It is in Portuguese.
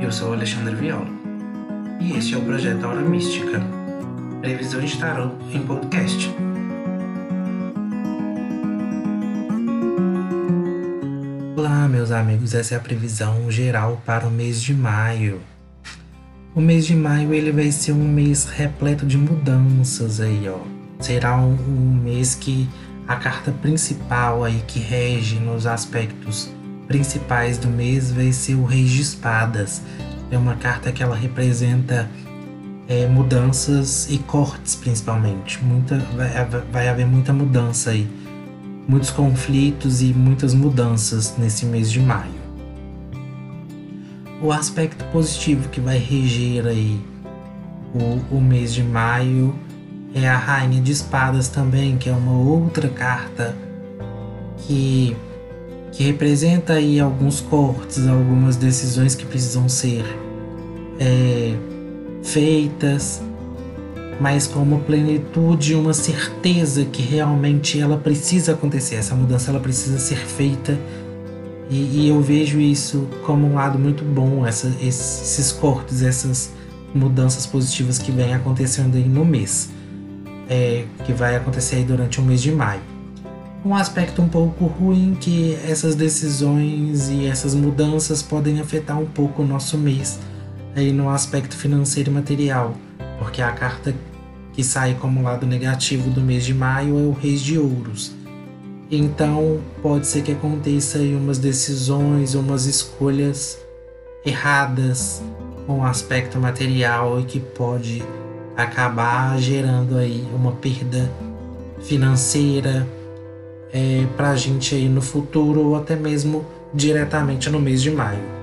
Eu sou Alexandre Viola e este é o projeto Hora Mística, previsão de em podcast. Olá, meus amigos, essa é a previsão geral para o mês de maio. O mês de maio ele vai ser um mês repleto de mudanças aí, ó. Será um, um mês que a carta principal aí que rege nos aspectos principais do mês vai ser o Rei de Espadas. É uma carta que ela representa é, mudanças e cortes, principalmente. Muita, vai, vai haver muita mudança aí. Muitos conflitos e muitas mudanças nesse mês de maio. O aspecto positivo que vai reger aí o, o mês de maio é a Rainha de Espadas também, que é uma outra carta que que representa aí alguns cortes, algumas decisões que precisam ser é, feitas, mas com uma plenitude, uma certeza que realmente ela precisa acontecer, essa mudança ela precisa ser feita. E, e eu vejo isso como um lado muito bom, essa, esses cortes, essas mudanças positivas que vêm acontecendo aí no mês, é, que vai acontecer aí durante o mês de maio um aspecto um pouco ruim que essas decisões e essas mudanças podem afetar um pouco o nosso mês aí no aspecto financeiro e material, porque a carta que sai como lado negativo do mês de maio é o Reis de Ouros. Então pode ser que aconteça aí umas decisões, umas escolhas erradas com o aspecto material e que pode acabar gerando aí uma perda financeira, é, para a gente aí no futuro ou até mesmo diretamente no mês de maio.